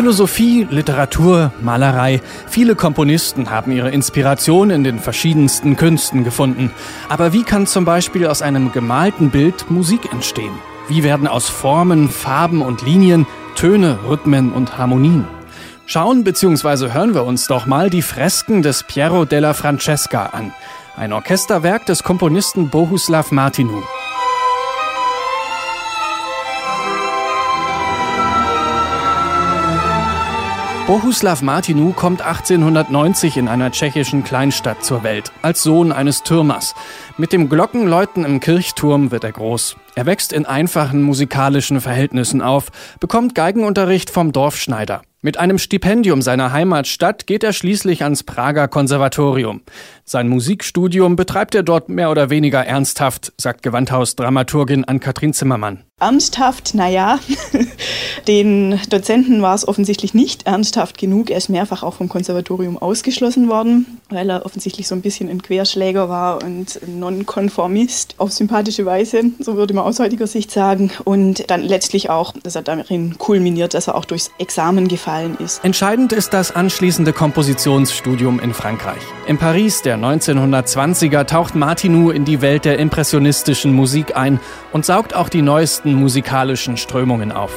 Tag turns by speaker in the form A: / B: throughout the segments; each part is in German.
A: Philosophie, Literatur, Malerei. Viele Komponisten haben ihre Inspiration in den verschiedensten Künsten gefunden. Aber wie kann zum Beispiel aus einem gemalten Bild Musik entstehen? Wie werden aus Formen, Farben und Linien Töne, Rhythmen und Harmonien? Schauen bzw. hören wir uns doch mal die Fresken des Piero della Francesca an. Ein Orchesterwerk des Komponisten Bohuslav Martinu. Bohuslav Martinu kommt 1890 in einer tschechischen Kleinstadt zur Welt, als Sohn eines Türmers. Mit dem Glockenläuten im Kirchturm wird er groß. Er wächst in einfachen musikalischen Verhältnissen auf, bekommt Geigenunterricht vom Dorfschneider. Mit einem Stipendium seiner Heimatstadt geht er schließlich ans Prager Konservatorium. Sein Musikstudium betreibt er dort mehr oder weniger ernsthaft, sagt Gewandhaus-Dramaturgin Ann-Kathrin Zimmermann.
B: Ernsthaft, naja, den Dozenten war es offensichtlich nicht ernsthaft genug. Er ist mehrfach auch vom Konservatorium ausgeschlossen worden, weil er offensichtlich so ein bisschen ein Querschläger war und Nonkonformist auf sympathische Weise, so würde man aus heutiger Sicht sagen. Und dann letztlich auch, dass er darin kulminiert, dass er auch durchs Examen gefallen ist.
A: Entscheidend ist das anschließende Kompositionsstudium in Frankreich. In Paris der 1920er taucht Martinou in die Welt der impressionistischen Musik ein und saugt auch die neuesten musikalischen Strömungen auf.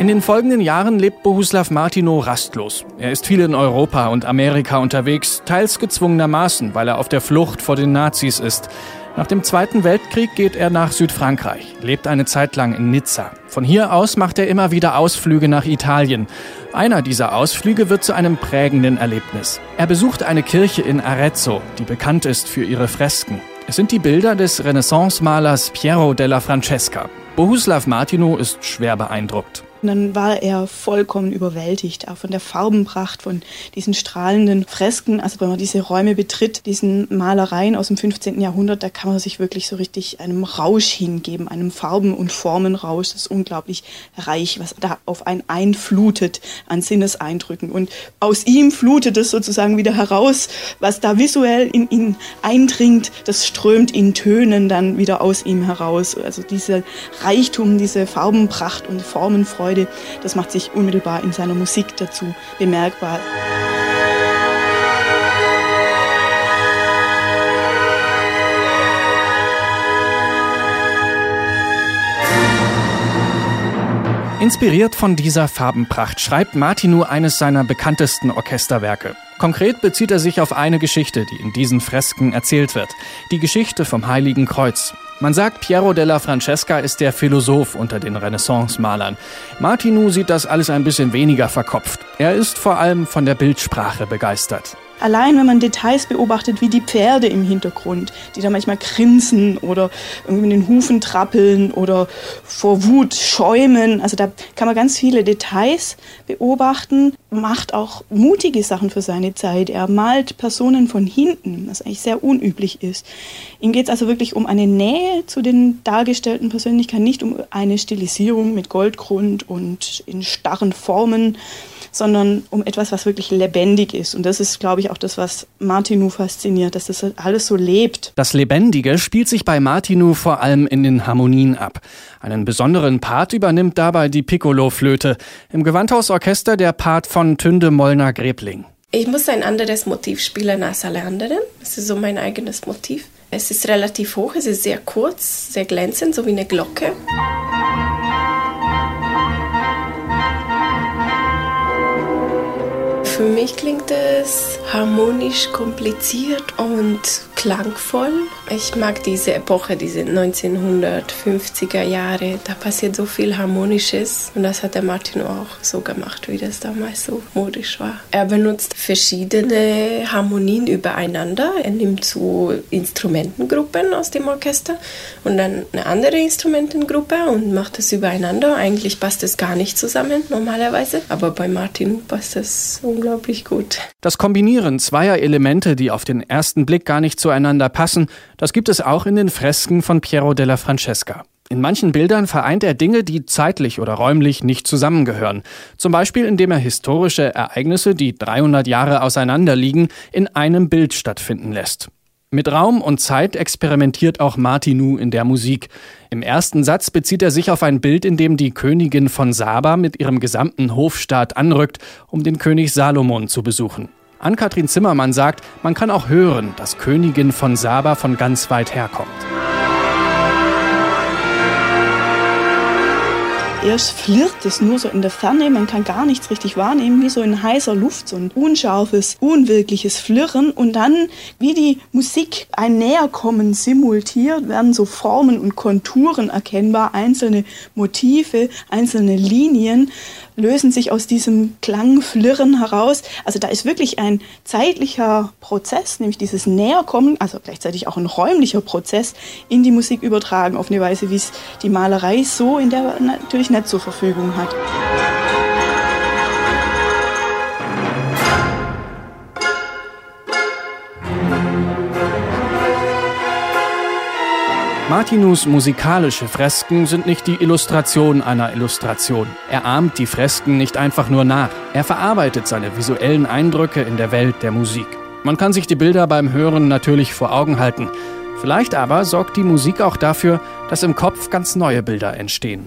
A: In den folgenden Jahren lebt Bohuslav Martino rastlos. Er ist viel in Europa und Amerika unterwegs, teils gezwungenermaßen, weil er auf der Flucht vor den Nazis ist. Nach dem Zweiten Weltkrieg geht er nach Südfrankreich, lebt eine Zeit lang in Nizza. Von hier aus macht er immer wieder Ausflüge nach Italien. Einer dieser Ausflüge wird zu einem prägenden Erlebnis. Er besucht eine Kirche in Arezzo, die bekannt ist für ihre Fresken. Es sind die Bilder des Renaissance-Malers Piero della Francesca. Bohuslav Martino ist schwer beeindruckt.
B: Und dann war er vollkommen überwältigt, auch von der Farbenpracht, von diesen strahlenden Fresken. Also wenn man diese Räume betritt, diesen Malereien aus dem 15. Jahrhundert, da kann man sich wirklich so richtig einem Rausch hingeben, einem Farben- und Formenrausch. Das ist unglaublich reich, was da auf einen einflutet an Sinneseindrücken. Und aus ihm flutet es sozusagen wieder heraus, was da visuell in ihn eindringt, das strömt in Tönen dann wieder aus ihm heraus. Also diese Reichtum, diese Farbenpracht und Formenfreude Freude. Das macht sich unmittelbar in seiner Musik dazu bemerkbar.
A: Inspiriert von dieser Farbenpracht schreibt Martinu eines seiner bekanntesten Orchesterwerke. Konkret bezieht er sich auf eine Geschichte, die in diesen Fresken erzählt wird. Die Geschichte vom Heiligen Kreuz. Man sagt, Piero della Francesca ist der Philosoph unter den Renaissance-Malern. Martinu sieht das alles ein bisschen weniger verkopft. Er ist vor allem von der Bildsprache begeistert.
B: Allein wenn man Details beobachtet, wie die Pferde im Hintergrund, die da manchmal grinsen oder irgendwie mit den Hufen trappeln oder vor Wut schäumen. Also da kann man ganz viele Details beobachten, macht auch mutige Sachen für seine Zeit. Er malt Personen von hinten, was eigentlich sehr unüblich ist. Ihm geht es also wirklich um eine Nähe zu den dargestellten Persönlichkeiten, nicht um eine Stilisierung mit Goldgrund und in starren Formen sondern um etwas, was wirklich lebendig ist. Und das ist, glaube ich, auch das, was Martinu fasziniert, dass das alles so lebt.
A: Das Lebendige spielt sich bei Martinu vor allem in den Harmonien ab. Einen besonderen Part übernimmt dabei die Piccolo-Flöte. Im Gewandhausorchester der Part von Tünde Mollner-Grebling.
C: Ich muss ein anderes Motiv spielen als alle anderen. Es ist so mein eigenes Motiv. Es ist relativ hoch, es ist sehr kurz, sehr glänzend, so wie eine Glocke. Für mich klingt es harmonisch, kompliziert und klangvoll. Ich mag diese Epoche, diese 1950er Jahre. Da passiert so viel Harmonisches und das hat der Martin auch so gemacht, wie das damals so modisch war. Er benutzt verschiedene Harmonien übereinander. Er nimmt so Instrumentengruppen aus dem Orchester und dann eine andere Instrumentengruppe und macht das übereinander. Eigentlich passt es gar nicht zusammen normalerweise, aber bei Martin passt das unglaublich gut.
A: Das Kombinieren zweier Elemente, die auf den ersten Blick gar nicht zueinander passen, das gibt es auch in den Fresken von Piero della Francesca. In manchen Bildern vereint er Dinge, die zeitlich oder räumlich nicht zusammengehören. Zum Beispiel indem er historische Ereignisse, die 300 Jahre auseinander liegen, in einem Bild stattfinden lässt. Mit Raum und Zeit experimentiert auch Martinu in der Musik. Im ersten Satz bezieht er sich auf ein Bild, in dem die Königin von Saba mit ihrem gesamten Hofstaat anrückt, um den König Salomon zu besuchen. Ann-Kathrin Zimmermann sagt, man kann auch hören, dass Königin von Saba von ganz weit herkommt.
B: Erst flirrt es nur so in der Ferne, man kann gar nichts richtig wahrnehmen, wie so in heißer Luft, so ein unscharfes, unwirkliches Flirren und dann, wie die Musik ein Näherkommen simultiert, werden so Formen und Konturen erkennbar, einzelne Motive, einzelne Linien lösen sich aus diesem Klangflirren heraus. Also da ist wirklich ein zeitlicher Prozess, nämlich dieses Näherkommen, also gleichzeitig auch ein räumlicher Prozess in die Musik übertragen, auf eine Weise, wie es die Malerei so in der natürlich nicht zur Verfügung hat.
A: Martinus musikalische Fresken sind nicht die Illustration einer Illustration. Er ahmt die Fresken nicht einfach nur nach. Er verarbeitet seine visuellen Eindrücke in der Welt der Musik. Man kann sich die Bilder beim Hören natürlich vor Augen halten. Vielleicht aber sorgt die Musik auch dafür, dass im Kopf ganz neue Bilder entstehen.